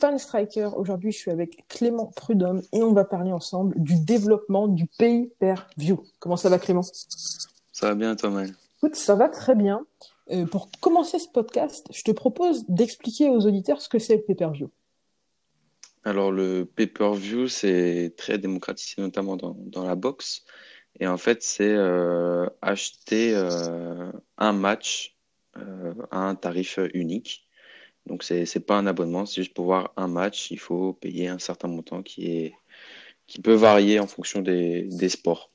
Fan Striker. Aujourd'hui, je suis avec Clément Prudhomme et on va parler ensemble du développement du pay per view. Comment ça va, Clément? Ça va bien, Thomas Écoute, ça va très bien. Euh, pour commencer ce podcast, je te propose d'expliquer aux auditeurs ce que c'est le pay per view. Alors, le pay per view, c'est très démocratisé, notamment dans, dans, la boxe. Et en fait, c'est euh, acheter euh, un match à un tarif unique. Donc, c'est n'est pas un abonnement, c'est juste pour voir un match, il faut payer un certain montant qui, est, qui peut varier en fonction des, sports.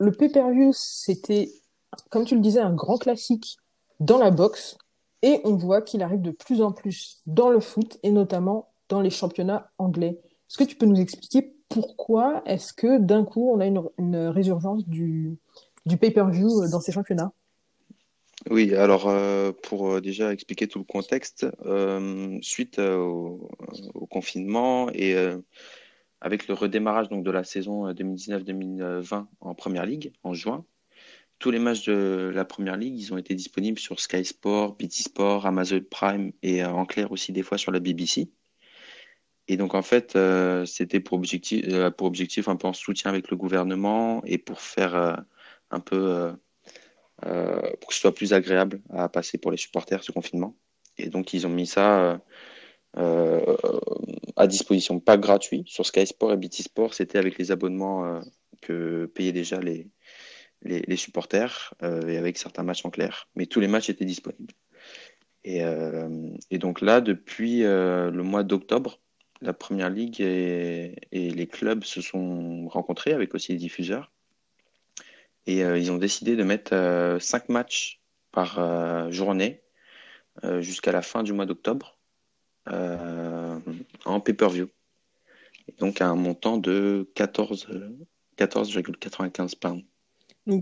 Le pay-per-view, c'était, comme tu le disais, un grand classique dans la boxe. Et on voit qu'il arrive de plus en plus dans le foot et notamment dans les championnats anglais. Est-ce que tu peux nous expliquer pourquoi est-ce que d'un coup on a une, résurgence du, du pay-per-view dans ces championnats? Oui, alors euh, pour euh, déjà expliquer tout le contexte, euh, suite au, au, confinement et avec le redémarrage donc, de la saison 2019-2020 en Première Ligue en juin, tous les matchs de la Première Ligue, ils ont été disponibles sur Sky Sport, BT Sport, Amazon Prime et en clair aussi des fois sur la BBC. Et donc en fait, c'était pour objectif, pour objectif un peu en soutien avec le gouvernement et pour faire un peu euh, pour que ce soit plus agréable à passer pour les supporters ce confinement. Et donc ils ont mis ça euh, à disposition, pas gratuit sur Sky Sport et BT Sport. C'était avec les abonnements euh, que payaient déjà les, les, supporters et avec certains matchs en clair. Mais tous les matchs étaient disponibles. Et, et donc là, depuis le mois d'octobre, la Première Ligue et, les clubs se sont rencontrés avec aussi les diffuseurs et euh, ils ont décidé de mettre euh, cinq matchs par euh, journée jusqu'à la fin du mois d'octobre en pay-per-view. donc à un montant de 14,95 14, pounds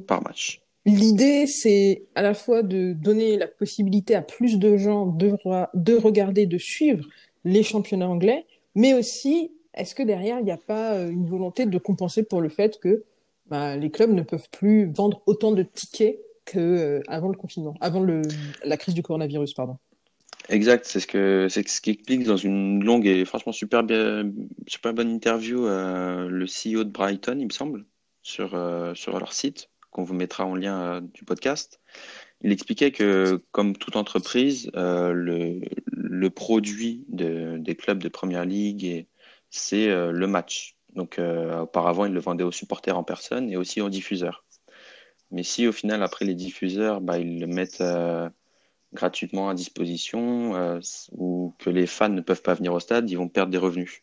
par match. L'idée, c'est à la fois de donner la possibilité à plus de gens de, de regarder, de suivre les championnats anglais, mais aussi, est-ce que derrière, il n'y a pas une volonté de compenser pour le fait que bah, les clubs ne peuvent plus vendre autant de tickets qu'avant euh, le confinement, avant le, la crise du coronavirus, pardon. Exact, c'est ce que c'est ce qui explique dans une longue et franchement super bien, super bonne interview euh, le CEO de Brighton, il me semble, sur euh, sur leur site qu'on vous mettra en lien du podcast. Il expliquait que comme toute entreprise, le, le produit de, des clubs de première ligue c'est le match. Donc euh, auparavant, ils le vendaient aux supporters en personne et aussi aux diffuseurs. Mais si au final, après les diffuseurs, bah, ils le mettent euh, gratuitement à disposition euh, ou que les fans ne peuvent pas venir au stade, ils vont perdre des revenus.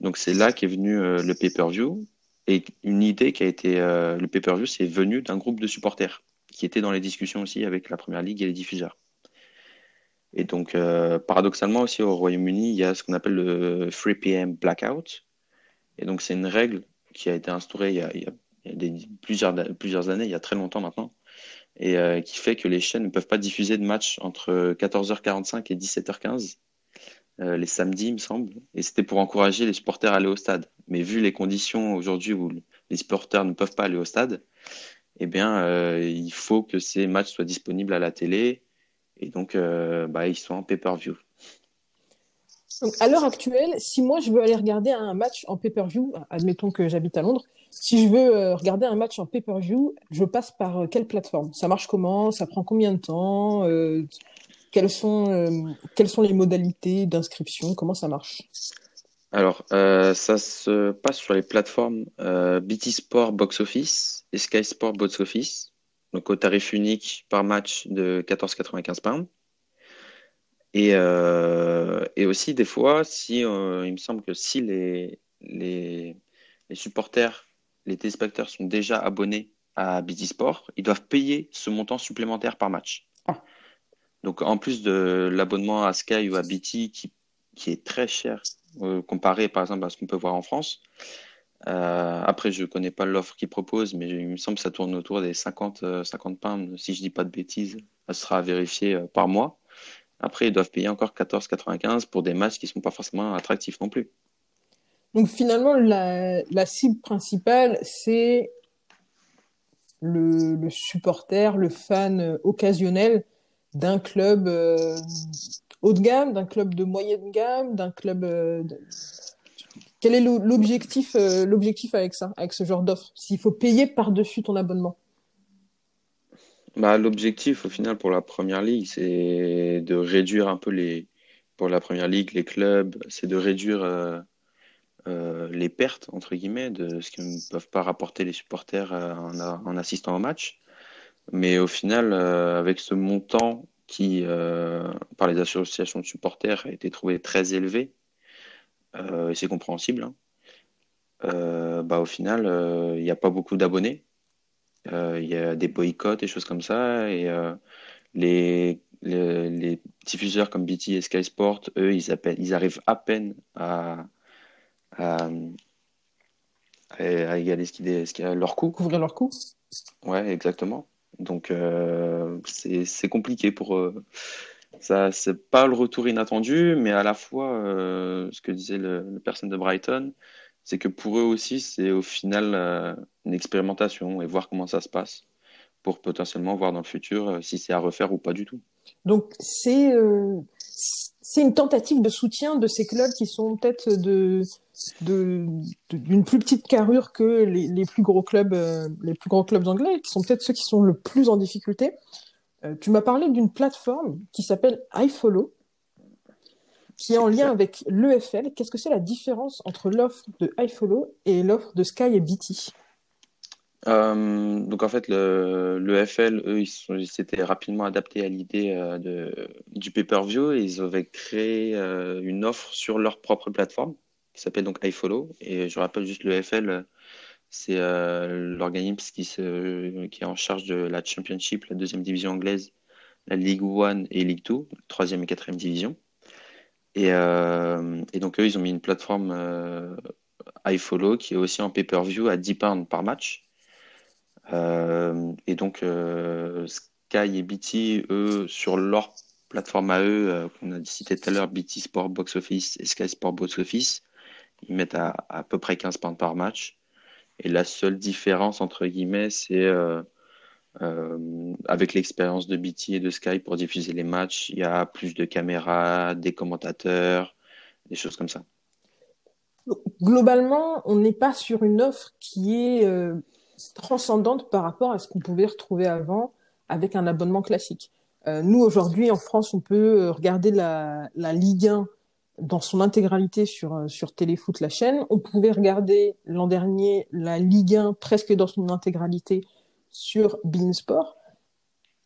Donc c'est là qu'est venu le pay-per-view et une idée qui a été le pay-per-view, c'est venu d'un groupe de supporters qui était dans les discussions aussi avec la Première Ligue et les diffuseurs. Et donc, paradoxalement aussi au Royaume-Uni, il y a ce qu'on appelle le 3 p.m. blackout, et donc, c'est une règle qui a été instaurée il y a, il y a, des, plusieurs, plusieurs années, il y a très longtemps maintenant, et euh, qui fait que les chaînes ne peuvent pas diffuser de matchs entre 14h45 et 17h15 euh, les samedis, il me semble. Et c'était pour encourager les supporters à aller au stade. Mais vu les conditions aujourd'hui où les supporters ne peuvent pas aller au stade, eh bien, euh, il faut que ces matchs soient disponibles à la télé et donc euh, bah, ils soient en pay-per-view. Donc, à l'heure actuelle, si moi je veux aller regarder un match en pay-per-view, admettons que j'habite à Londres, si je veux euh, regarder un match en pay-per-view, je passe par euh, quelle plateforme? Ça marche comment? Ça prend combien de temps? Euh, quelles, sont, quelles sont les modalités d'inscription? Comment ça marche? Alors, ça se passe sur les plateformes BT Sport Box Office et Sky Sport Box Office, donc au tarif unique par match de 14,95 pounds. Et, euh, et aussi, des fois, si, euh, il me semble que si les, les, les supporters, les téléspectateurs sont déjà abonnés à BT Sport, ils doivent payer ce montant supplémentaire par match. Ah. Donc, en plus de l'abonnement à Sky ou à BT qui, qui est très cher euh, comparé, par exemple, à ce qu'on peut voir en France, Euh, après, je connais pas l'offre qu'ils proposent, mais il me semble que ça tourne autour des 50, 50 pounds, si je dis pas de bêtises. Ça sera vérifié par mois. Après, ils doivent payer encore 14,95 pour des matchs qui sont pas forcément attractifs non plus. Donc finalement, la, cible principale, c'est le, supporter, le fan occasionnel d'un club euh, haut de gamme, d'un club de moyenne gamme, d'un club. Euh, Quel est l'objectif, euh, l'objectif avec ça, avec ce genre d'offre? S'il faut payer par-dessus ton abonnement bah, L'objectif, au final, pour la première ligue, c'est de réduire un peu les. Pour la première ligue, les clubs, c'est de réduire les pertes, entre guillemets, de ce que ne peuvent pas rapporter les supporters en, en assistant au match. Mais au final, euh, avec ce montant qui, euh, par les associations de supporters, a été trouvé très élevé, euh, et c'est compréhensible, hein, bah, au final, il n'y a pas beaucoup d'abonnés. Il y a des boycotts et choses comme ça. Et les, les, diffuseurs comme BT et Sky Sport, eux, ils, ils arrivent à peine à, à, à égaler ce qui, ce qui a leur coût. Couvrir leur coût Ouais, exactement. Donc, euh, c'est compliqué pour eux. Ça, c'est pas le retour inattendu, mais à la fois, euh, ce que disait le, la personne de Brighton, c'est que pour eux aussi, c'est au final euh, une expérimentation et voir comment ça se passe pour potentiellement voir dans le futur si c'est à refaire ou pas du tout. Donc, c'est c'est une tentative de soutien de ces clubs qui sont peut-être de d'une plus petite carrure que les, plus gros clubs euh, les plus clubs anglais qui sont peut-être ceux qui sont le plus en difficulté euh, tu m'as parlé d'une plateforme qui s'appelle iFollow qui est en lien avec l'EFL qu'est-ce que c'est la différence entre l'offre de iFollow et l'offre de Sky et BT euh, donc en fait, le, le FL, eux, ils s'étaient rapidement adaptés à l'idée euh, du pay-per-view et ils avaient créé euh, une offre sur leur propre plateforme qui s'appelle donc iFollow. Et je rappelle juste le FL, c'est l'organisme qui, se, qui est en charge de la Championship, la deuxième division anglaise, la League One et League Two, troisième et quatrième division. Et, et donc eux, ils ont mis une plateforme iFollow qui est aussi en pay-per-view à 10 pounds par match. Euh, et donc, euh, Sky et BT, eux, sur leur plateforme à eux, euh, qu'on a cité tout à l'heure, BT Sport Box Office et Sky Sport Box Office, ils mettent à, à peu près 15 points par match. Et la seule différence, entre guillemets, c'est euh, avec l'expérience de BT et de Sky pour diffuser les matchs, il y a plus de caméras, des commentateurs, des choses comme ça. Globalement, on n'est pas sur une offre qui est euh, transcendante par rapport à ce qu'on pouvait retrouver avant avec un abonnement classique. Euh, nous, aujourd'hui, en France, on peut regarder la, la Ligue 1 dans son intégralité sur, sur Téléfoot, la chaîne. On pouvait regarder l'an dernier la Ligue 1 presque dans son intégralité sur Beansport.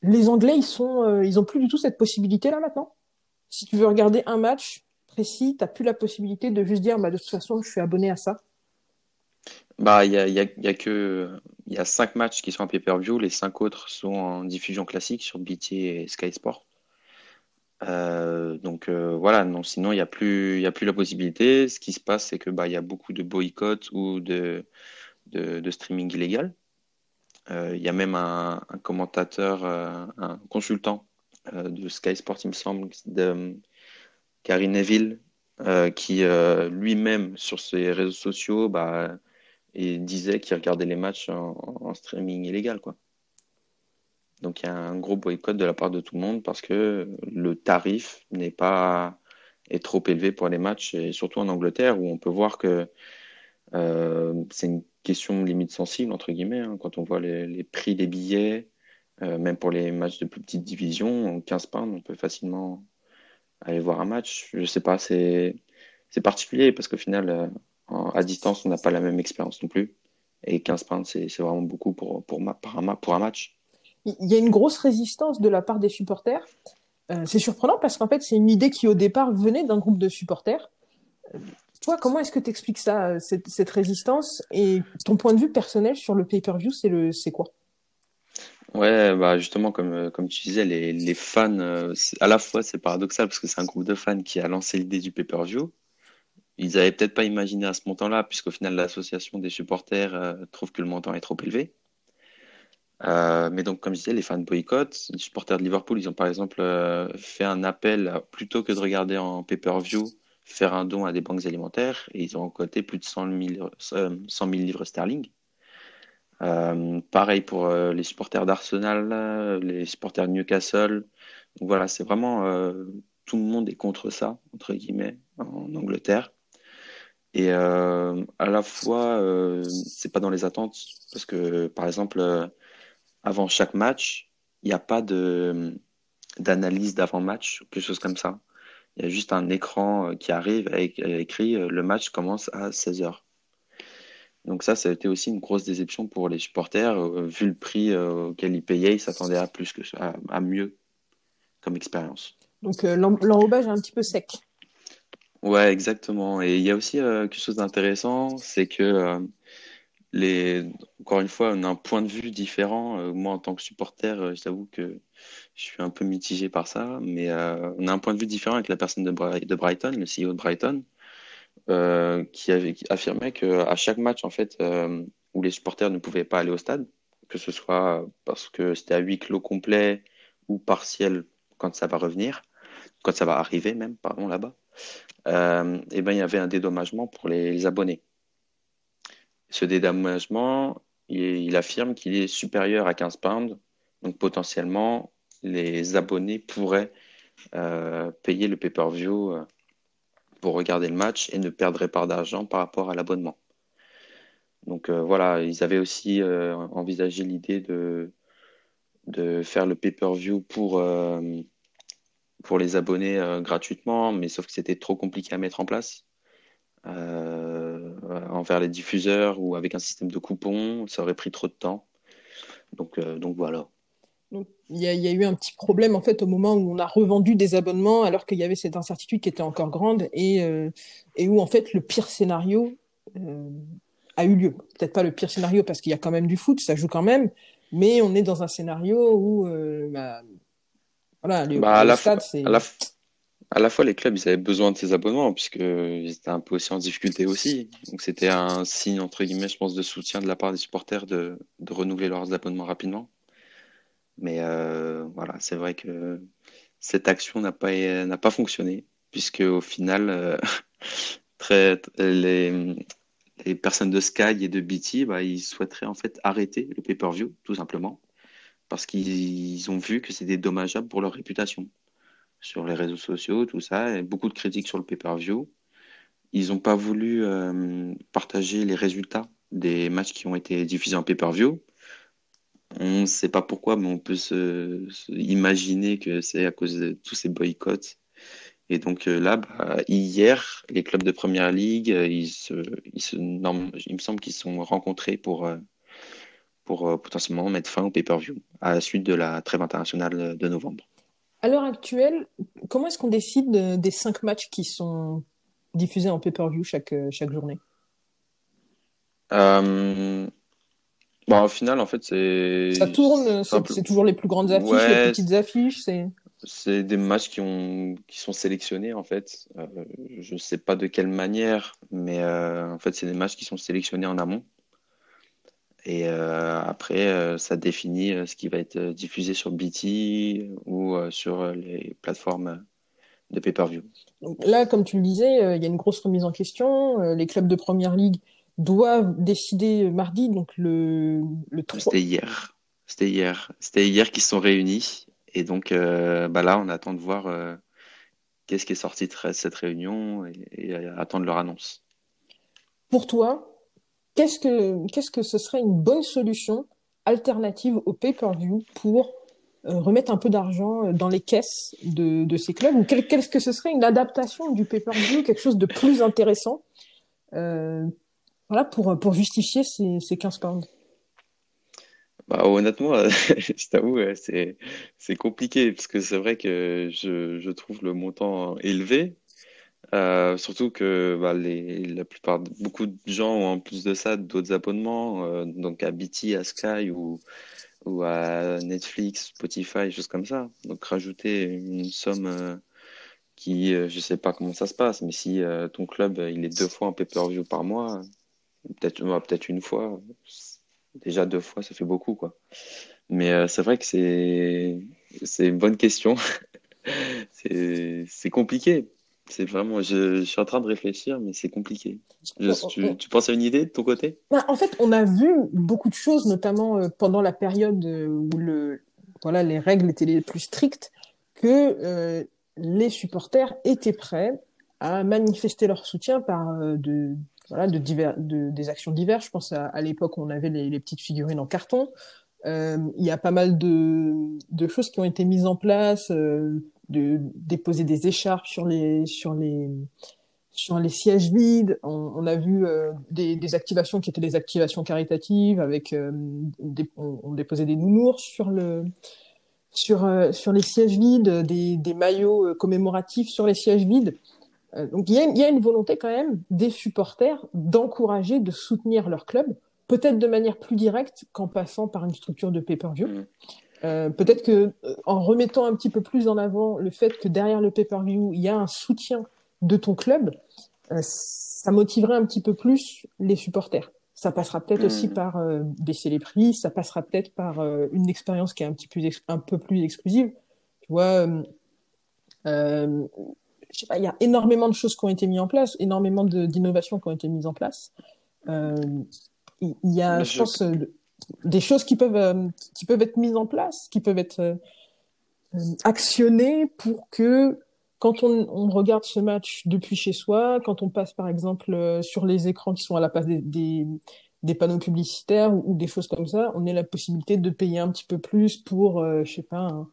Les Anglais, ils sont, euh, ils ont plus du tout cette possibilité-là maintenant. Si tu veux regarder un match précis, t'as plus la possibilité de juste dire, bah, de toute façon, je suis abonné à ça. Bah, il y a, que il y a cinq matchs qui sont en pay-per-view, les cinq autres sont en diffusion classique sur BT et Sky Sport. Euh, donc euh, voilà, non, sinon il n'y a plus, y a plus la possibilité. Ce qui se passe, c'est que bah y a beaucoup de boycotts ou de, de streaming illégal. Euh, il y a même un, commentateur, euh, un consultant euh, de Sky Sport, il me semble, de Karine Neville, qui lui-même sur ses réseaux sociaux, bah disait qu'il regardait les matchs en, streaming illégal. Donc il y a un gros boycott de la part de tout le monde parce que le tarif n'est pas est trop élevé pour les matchs et surtout en Angleterre où on peut voir que c'est une question limite sensible entre guillemets hein, quand on voit les, prix des billets euh, même pour les matchs de plus petite division 15 pounds on peut facilement aller voir un match je sais pas c'est particulier parce qu'au final euh, à distance, on n'a pas la même expérience non plus. Et 15 points, c'est vraiment beaucoup pour, pour, pour, un, pour un match. Il y a une grosse résistance de la part des supporters. Euh, c'est surprenant parce qu'en fait, c'est une idée qui, au départ, venait d'un groupe de supporters. Euh, toi, comment est-ce que tu expliques ça, euh, cette, résistance Et ton point de vue personnel sur le pay-per-view, c'est quoi? Ouais, bah justement, comme, comme tu disais, les, les fans, à la fois, c'est paradoxal parce que c'est un groupe de fans qui a lancé l'idée du pay-per-view, ils avaient peut-être pas imaginé à ce montant-là, puisqu'au final, l'association des supporters euh, trouve que le montant est trop élevé. Euh, mais donc, comme je disais, les fans de boycott, les supporters de Liverpool, ils ont par exemple euh, fait un appel, plutôt que de regarder en pay-per-view, faire un don à des banques alimentaires, et ils ont récolté plus de 100 000, 100 000 livres sterling. pareil pour les supporters d'Arsenal, les supporters de Newcastle. Donc voilà, c'est vraiment tout le monde est contre ça, entre guillemets, en Angleterre. Et euh, à la fois, euh, c'est pas dans les attentes, parce que par exemple, euh, avant chaque match, il n'y a pas d'analyse d'avant-match, quelque chose comme ça. Il y a juste un écran qui arrive avec écrit le match commence à 16h. Donc ça, ça a été aussi une grosse déception pour les supporters. vu le prix auquel ils payaient, ils s'attendaient à plus que à mieux comme expérience. Donc l'enrobage est un petit peu sec. Ouais, exactement. Et il y a aussi euh, quelque chose d'intéressant, c'est que euh, les, encore une fois, on a un point de vue différent. Euh, moi, en tant que supporter, j'avoue que je suis un peu mitigé par ça, mais on a un point de vue différent avec la personne de, de Brighton, le CEO de Brighton, qui avait qui affirmait que à chaque match, en fait, où les supporters ne pouvaient pas aller au stade, que ce soit parce que c'était à huis clos complet ou partiel quand ça va revenir, quand ça va arriver même, pardon, là-bas euh, eh ben, il y avait un dédommagement pour les, abonnés. Ce dédommagement, il, affirme qu'il est supérieur à 15 pounds, donc potentiellement, les abonnés pourraient euh, payer le pay-per-view euh, pour regarder le match et ne perdraient pas d'argent par rapport à l'abonnement. Donc voilà, ils avaient aussi envisagé l'idée de, de faire le pay-per-view pour, pour les abonnés euh, gratuitement, mais sauf que c'était trop compliqué à mettre en place. Euh, envers les diffuseurs ou avec un système de coupons, ça aurait pris trop de temps. Donc, euh, donc voilà. il y, a eu un petit problème en fait au moment où on a revendu des abonnements alors qu'il y avait cette incertitude qui était encore grande et, et où en fait le pire scénario a eu lieu. Peut-être pas le pire scénario parce qu'il y a quand même du foot, ça joue quand même, mais on est dans un scénario où bah, voilà, bah, à, la fois, à, la, fois, les clubs, ils avaient besoin de ces abonnements, puisqu'ils étaient un peu aussi en difficulté aussi. Donc, c'était un signe, entre guillemets, je pense, de soutien de la part des supporters de, de renouveler leurs abonnements rapidement. Mais euh, voilà, c'est vrai que cette action n'a pas, n'a pas fonctionné, puisque au final, euh, très, les, les personnes de Sky et de BT, bah, ils souhaiteraient en fait arrêter le pay-per-view, tout simplement parce qu'ils ont vu que c'était dommageable pour leur réputation sur les réseaux sociaux, tout ça, et beaucoup de critiques sur le pay-per-view. Ils n'ont pas voulu euh, partager les résultats des matchs qui ont été diffusés en pay-per-view. On ne sait pas pourquoi, mais on peut se, imaginer que c'est à cause de tous ces boycotts. Et donc euh, là, bah, hier, les clubs de première ligue, euh, ils se, ils se, il me semble qu'ils se sont rencontrés pour pour potentiellement mettre fin au pay-per-view à la suite de la trêve internationale de novembre. À l'heure actuelle, comment est-ce qu'on décide des cinq matchs qui sont diffusés en pay-per-view chaque, euh, chaque journée? Euh, bon, Au final, en fait, c'est. Ça tourne, c'est toujours les plus grandes affiches, les petites affiches. C'est des matchs qui, ont, qui sont sélectionnés en fait. je ne sais pas de quelle manière, mais en fait c'est des matchs qui sont sélectionnés en amont. Et euh, après, euh, ça définit euh, ce qui va être diffusé sur BT ou sur les plateformes de pay-per-view. Là, comme tu le disais, il y a une grosse remise en question. les clubs de première ligue doivent décider mardi, donc le, le 3. C'était hier. C'était hier. C'était hier qu'ils se sont réunis. Et donc, bah là, on attend de voir qu'est-ce qui est sorti de cette réunion et, et attendre leur annonce. Pour toi, Qu'est-ce que, qu'est-ce que ce serait une bonne solution alternative au pay-per-view pour euh, remettre un peu d'argent euh, dans les caisses de, de ces clubs? Ou qu'est-ce que ce serait une adaptation du pay-per-view, quelque chose de plus intéressant euh, voilà, pour, pour justifier ces, ces 15 pounds? Bah, honnêtement, c'est, c'est compliqué parce que c'est vrai que je, je trouve le montant élevé, euh, surtout que bah, la plupart, beaucoup de gens ont en plus de ça d'autres abonnements, euh, donc à BT, à Sky ou, à Netflix, Spotify, choses comme ça. Donc rajouter une somme euh, qui, je sais pas comment ça se passe, mais si ton club il est deux fois en pay-per-view par mois, peut-être peut-être une fois, déjà deux fois, ça fait beaucoup quoi. Mais c'est vrai que c'est une bonne question. c'est compliqué. C'est vraiment, je, suis en train de réfléchir, mais c'est compliqué. tu, penses à une idée de ton côté? Bah, En fait, on a vu beaucoup de choses, notamment euh, pendant la période euh, où le, voilà, les règles étaient les plus strictes, que euh, les supporters étaient prêts à manifester leur soutien par de, voilà, de, divers, de, des actions diverses. Je pense à, l'époque où on avait les, les, petites figurines en carton. Il y a pas mal de, de, choses qui ont été mises en place de déposer des écharpes sur les sur les sur les sièges vides. On, a vu euh, des, des, activations qui étaient des activations caritatives avec euh, des, on, déposait des nounours sur le sur euh, sur les sièges vides, des, des maillots commémoratifs sur les sièges vides. donc il y a, y a une volonté quand même des supporters d'encourager, de soutenir leur club, peut-être de manière plus directe qu'en passant par une structure de pay-per-view. Euh, peut-être que euh, en remettant un petit peu plus en avant le fait que derrière le pay-per-view, il y a un soutien de ton club, euh, ça motiverait un petit peu plus les supporters. Ça passera peut-être aussi mmh. par baisser les prix, ça passera peut-être par une expérience qui est un petit peu un peu plus exclusive. Tu vois, je sais pas, il y a énormément de choses qui ont été mises en place, énormément d'innovations qui ont été mises en place. Il y a, je, pense, des choses qui peuvent, euh, qui peuvent être mises en place, qui peuvent être euh, euh, actionnées pour que quand on, on, regarde ce match depuis chez soi, quand on passe par exemple sur les écrans qui sont à la place des, des, des panneaux publicitaires ou, des choses comme ça, on ait la possibilité de payer un petit peu plus pour, je sais pas, un,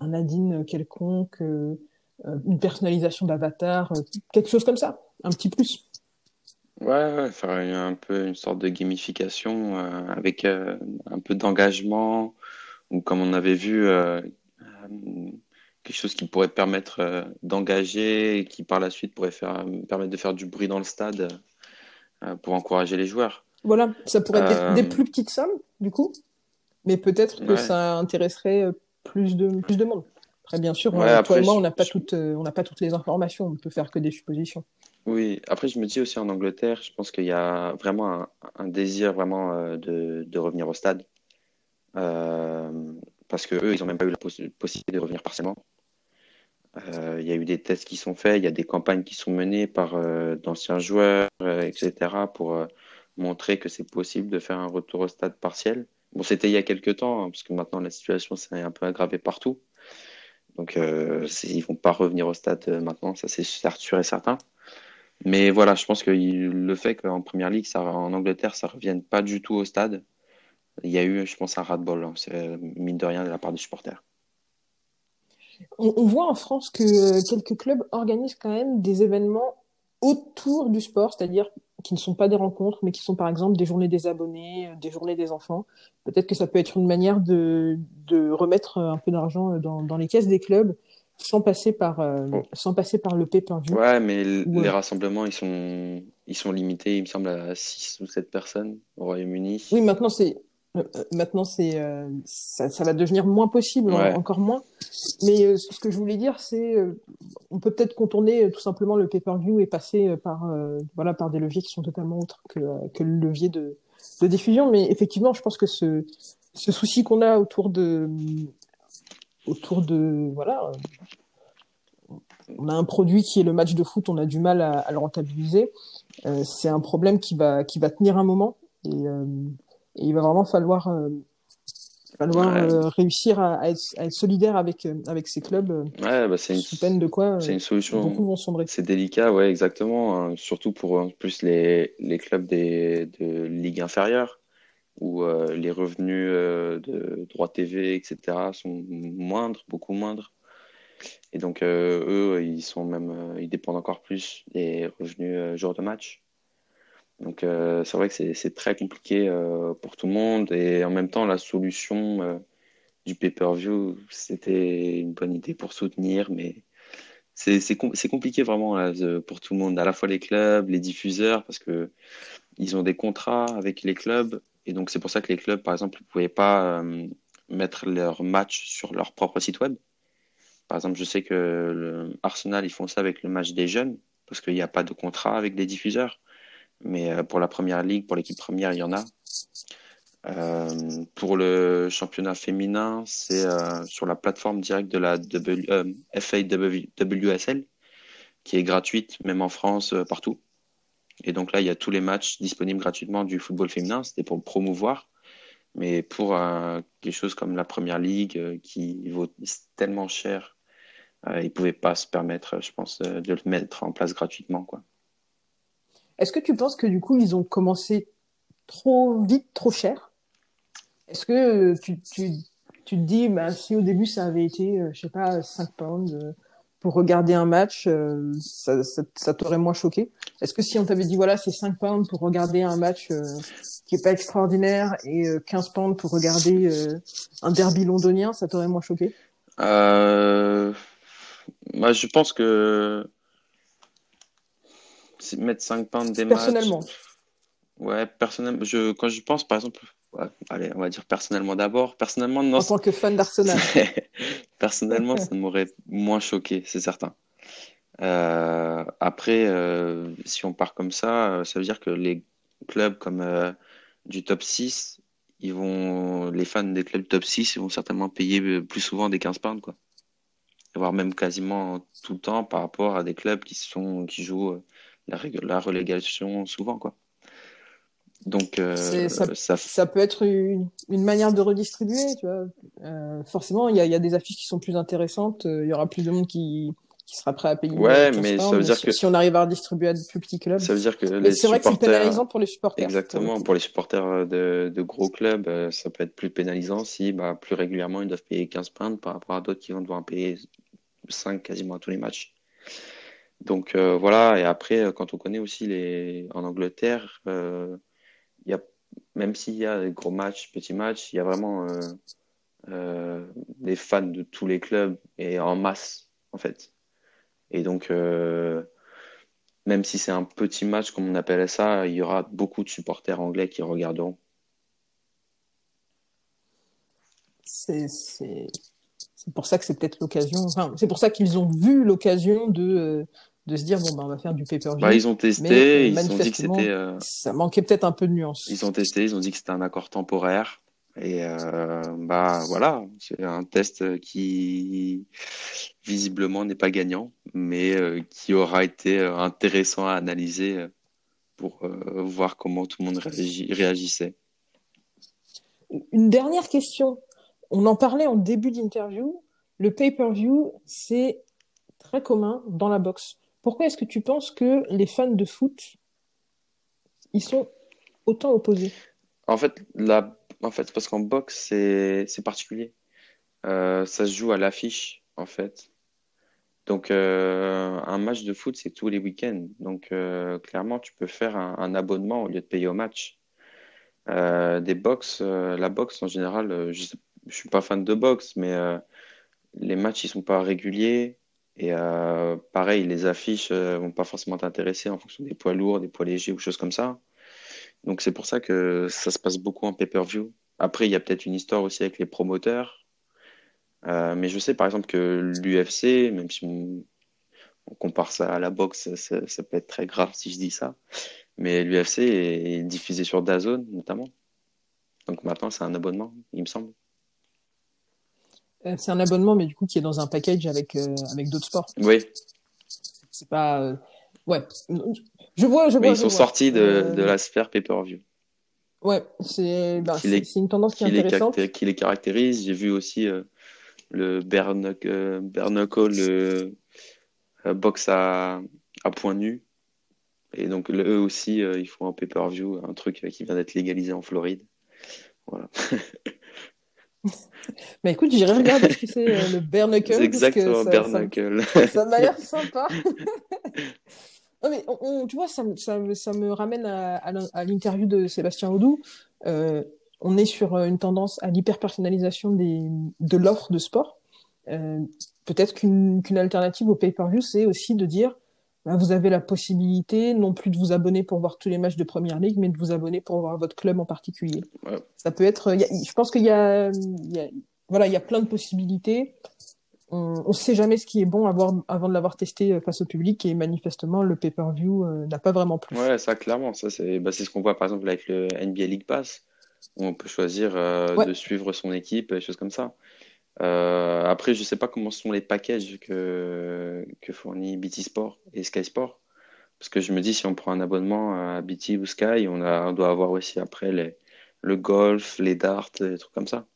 un adin quelconque, une personnalisation d'avatar, quelque chose comme ça, un petit plus. Ouais, faire un peu une sorte de gamification euh, avec euh, un peu d'engagement ou comme on avait vu euh, quelque chose qui pourrait permettre d'engager et qui par la suite pourrait faire permettre de faire du bruit dans le stade pour encourager les joueurs. Voilà, ça pourrait être des, plus petites sommes du coup, mais peut-être que ça intéresserait plus de plus de monde. Après, bien sûr, toi et moi, on n'a pas toutes on pas toutes les informations, on peut faire que des suppositions. Oui, après je me dis aussi en Angleterre, je pense qu'il y a vraiment un, désir vraiment euh, de, revenir au stade. Euh, parce que eux, ils n'ont même pas eu la possibilité de revenir partiellement. Euh, il y a eu des tests qui sont faits, il y a des campagnes qui sont menées par d'anciens joueurs, etc., pour montrer que c'est possible de faire un retour au stade partiel. Bon, c'était il y a quelques temps, hein, parce que maintenant la situation s'est un peu aggravée partout. Donc, ils ne vont pas revenir au stade maintenant, ça c'est sûr et certain. Mais voilà, je pense que le fait qu'en première ligue, en Angleterre, ça ne revienne pas du tout au stade, il y a eu, je pense, un ras-de-bol, hein. mine de rien de la part des supporters. On, voit en France que euh, quelques clubs organisent quand même des événements autour du sport, c'est-à-dire qui ne sont pas des rencontres, mais qui sont par exemple des journées des abonnés, euh, des journées des enfants. Peut-être que ça peut être une manière de, remettre un peu d'argent dans, dans les caisses des clubs sans passer par euh, sans passer par le pay-per-view. Ouais, mais les rassemblements ils sont ils sont limités, il me semble à 6 ou 7 personnes au Royaume-Uni. Oui, maintenant c'est euh, euh, maintenant c'est ça, ça, va devenir moins possible, encore moins. Mais ce que je voulais dire c'est on peut peut-être contourner tout simplement le pay-per-view et passer par voilà par des leviers qui sont totalement autres que que le levier de de diffusion mais effectivement, je pense que ce ce souci qu'on a autour de autour de voilà on a un produit qui est le match de foot, on a du mal à, le rentabiliser. Euh, c'est un problème qui va qui va tenir un moment et, euh, il va vraiment falloir euh, falloir réussir à, être, solidaire avec avec ces clubs. Ouais, bah c'est une peine de quoi. C'est une solution. Beaucoup vont sombrer. C'est délicat, ouais, exactement. Hein. surtout pour en plus les les clubs des de ligue inférieure où euh, les revenus euh, de droits TV, etc., sont moindres, beaucoup moindres. Et donc, euh, eux, ils, sont même, ils dépendent encore plus des revenus jour de match. Donc, c'est vrai que c'est très compliqué pour tout le monde. Et en même temps, la solution du pay-per-view, c'était une bonne idée pour soutenir, mais c'est compliqué vraiment pour tout le monde, à la fois les clubs, les diffuseurs, parce que ils ont des contrats avec les clubs et donc, c'est pour ça que les clubs, par exemple, ne pouvaient pas euh, mettre leurs matchs sur leur propre site web. Par exemple, je sais que le Arsenal, ils font ça avec le match des jeunes, parce qu'il n'y a pas de contrat avec les diffuseurs. Mais euh, pour la première ligue, pour l'équipe première, il y en a. Euh, pour le championnat féminin, c'est sur la plateforme directe de la w, FAWSL, qui est gratuite, même en France, partout. Et donc là, il y a tous les matchs disponibles gratuitement du football féminin. C'était pour le promouvoir. Mais pour euh, quelque chose comme la Première Ligue, euh, qui vaut tellement cher, euh, ils ne pouvaient pas se permettre, je pense, euh, de le mettre en place gratuitement. Est-ce que tu penses que du coup, ils ont commencé trop vite, trop cher? Est-ce que tu, te dis, bah, si au début ça avait été, je sais pas, 5 pounds pour regarder un match, euh, ça, ça, ça t'aurait moins choqué? Est-ce que si on t'avait dit, voilà, c'est 5 pounds pour regarder un match euh, qui est pas extraordinaire et euh, 15 pounds pour regarder euh, un derby londonien, ça t'aurait moins choqué? Euh, moi, je pense que mettre 5 pounds des matchs. Personnellement. Ouais, personnellement, je, quand je pense, par exemple, ouais, allez, on va dire personnellement d'abord. Personnellement, non, En tant que fan d'Arsenal. Personnellement, ça m'aurait moins choqué, c'est certain. Euh, après, euh, si on part comme ça, euh, ça veut dire que les clubs comme du top 6, ils vont, les fans des clubs top 6, ils vont certainement payer plus souvent des 15 pounds, quoi. Voire même quasiment tout le temps par rapport à des clubs qui sont, qui jouent la, la relégation souvent, quoi. Donc, euh, ça, ça, ça peut être une, une manière de redistribuer, tu vois. Euh, forcément, il y a, y a des affiches qui sont plus intéressantes. euh, Il y aura plus de monde qui, qui sera prêt à payer. Ouais, 15 mais ça veut dire si, que- si on arrive à redistribuer à de plus petits clubs. ça veut dire que les c'est vrai que c'est pénalisant pour les supporters. exactement, pour les supporters de, de gros clubs, euh, ça peut être plus pénalisant si bah, plus régulièrement ils doivent payer 15 pounds par rapport à d'autres qui vont devoir payer 5 quasiment à tous les matchs. Donc euh, voilà, et après, euh, quand on connaît aussi les en Angleterre, euh, y a, même s'il y a des gros matchs, petits matchs, il y a vraiment euh, euh, des fans de tous les clubs et en masse, en fait. Et donc, euh, même si c'est un petit match, comme on appelle ça, il y aura beaucoup de supporters anglais qui regarderont. C'est, pour ça que c'est peut-être l'occasion. Enfin, c'est pour ça qu'ils ont vu l'occasion de, de se dire bon, ben, on va faire du pay-per-view. Bah, ils ont testé, euh, ils ont dit que c'était, euh, ça manquait peut-être un peu de nuance. ils ont testé, ils ont dit que c'était un accord temporaire. Et euh, bah voilà, c'est un test qui visiblement n'est pas gagnant, mais euh, qui aura été intéressant à analyser pour voir comment tout le monde réagi- réagissait. Une dernière question. On en parlait en début d'interview. Le pay-per-view, c'est très commun dans la boxe. Pourquoi est-ce que tu penses que les fans de foot, ils sont autant opposés? En fait, la... en fait, parce qu'en boxe, c'est particulier. Euh, ça se joue à l'affiche, en fait. Donc, euh, un match de foot, c'est tous les week-ends. Donc, euh, clairement, tu peux faire un, abonnement au lieu de payer au match. Des box, la boxe en général, je, je suis pas fan de boxe, mais les matchs ils sont pas réguliers et euh, pareil, les affiches euh, vont pas forcément t'intéresser en fonction des poids lourds, des poids légers ou choses comme ça. Donc c'est pour ça que ça se passe beaucoup en pay-per-view. Après, il y a peut-être une histoire aussi avec les promoteurs, Euh, mais je sais par exemple que l'UFC, même si on, compare ça à la boxe, ça peut être très grave si je dis ça, mais l'UFC est diffusé sur DAZN notamment. Donc maintenant, c'est un abonnement, il me semble. Euh, C'est un abonnement, mais du coup, qui est dans un package avec, euh, avec d'autres sports. Oui, C'est pas. euh, Ouais. Je vois, je mais vois, ils je sont sortis de, Euh, de la sphère pay-per-view. Ouais, c'est bah, les, une tendance qui est qui les, intéressante. caracté- qui les caractérise. J'ai vu aussi le knuckle, le boxe à, à poing nu. Et donc, eux aussi, ils font un pay-per-view, un truc qui vient d'être légalisé en Floride. Voilà. Mais écoute, j'irai regarder ce que c'est euh, le bare knuckle, C'est exactement ça, bare ça, ça m'a l'air sympa. Non, mais on, on- tu vois, ça, me- ça, ça me ramène à, à l'in- à l'interview de Sébastien Audou. Euh, on est sur euh, une tendance à l'hyper-personnalisation de l'offre de sport. Euh, peut-être qu'une qu'une alternative au pay-per-view, c'est aussi de dire, bah, vous avez la possibilité non plus de vous abonner pour voir tous les matchs de Première Ligue, mais de vous abonner pour voir votre club en particulier. Ouais. Ça peut être, y a- je pense qu'il y a, il y a- voilà, il y a plein de possibilités. on ne sait jamais ce qui est bon avant de l'avoir testé face au public et manifestement le pay-per-view n'a pas vraiment plu. Ouais, ça clairement, ça c'est bah, ce qu'on voit par exemple avec le NBA League Pass où on peut choisir de suivre son équipe, des choses comme ça. Après, je sais pas comment sont les packages que, que fournit BT Sport et Sky Sport. Parce que je me dis, si on prend un abonnement à BT ou Sky, on, a, on doit avoir aussi après les, le golf, les darts, des trucs comme ça.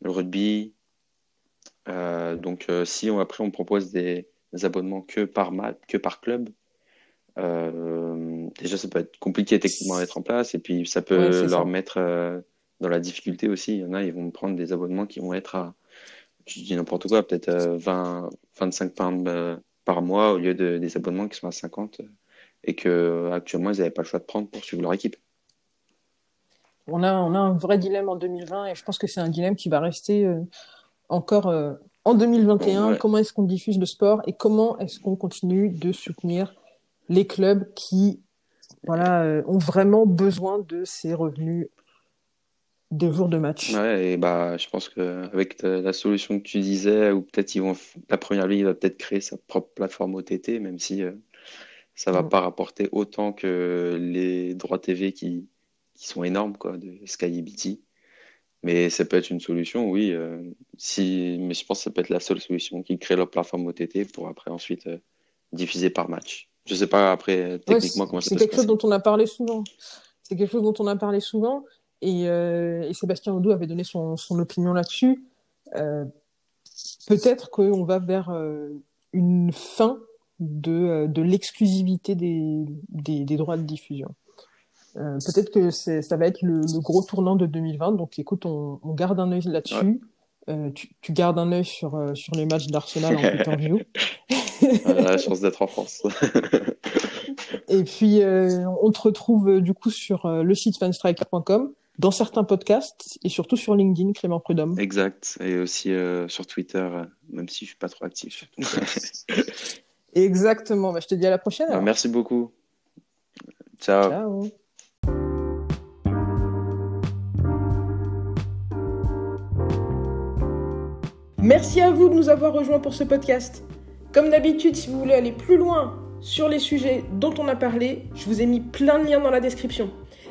Le rugby. Euh, donc, euh, si on, après on propose des, abonnements que par, mat, que par club, euh, déjà ça peut être compliqué techniquement à mettre en place et puis ça peut leur mettre dans la difficulté aussi. Il y en a, ils vont prendre des abonnements qui vont être à, je dis n'importe quoi, peut-être 20, 25 pounds par mois au lieu de, des abonnements qui sont à 50 et que actuellement ils n'avaient pas le choix de prendre pour suivre leur équipe. On a, on a un vrai dilemme en 2020 et je pense que c'est un dilemme qui va rester euh, encore euh, en 2021. Comment est-ce qu'on diffuse le sport et comment est-ce qu'on continue de soutenir les clubs qui voilà, euh, ont vraiment besoin de ces revenus de jours de match. Ouais, et bah, je pense qu'avec la solution que tu disais, ou peut-être ils vont, la première ligue va peut-être créer sa propre plateforme OTT, même si ça va mm. pas rapporter autant que les droits TV qui, qui sont énormes, quoi, de Sky et BT. Mais ça peut être une solution, oui. Euh, si, mais je pense que ça peut être la seule solution qui crée leur plateforme OTT pour après ensuite euh, diffuser par match. Je sais pas après techniquement comment ça C'est quelque chose dont on a parlé souvent. C'est quelque chose dont on a parlé souvent et, euh, et Sébastien Audou avait donné son, son opinion là-dessus. Peut-être qu'on va vers une fin de, euh, de l'exclusivité des, des, des, droits de diffusion. Euh, Peut-être que ça va être le, le, gros tournant de 2020. Donc écoute, on, on garde un œil là-dessus. Euh, tu, tu, gardes un œil sur, euh, sur les matchs d'Arsenal en interview. la chance d'être en France. Et puis, euh, on te retrouve du coup sur le site fanstriker.com, dans certains podcasts et surtout sur LinkedIn, Clément Prudhomme. Exact. Et aussi sur Twitter, même si je suis pas trop actif. Exactement. Bah, je te dis à la prochaine. Merci beaucoup. Ciao. Ciao. Merci à vous de nous avoir rejoints pour ce podcast. Comme d'habitude, si vous voulez aller plus loin sur les sujets dont on a parlé, je vous ai mis plein de liens dans la description.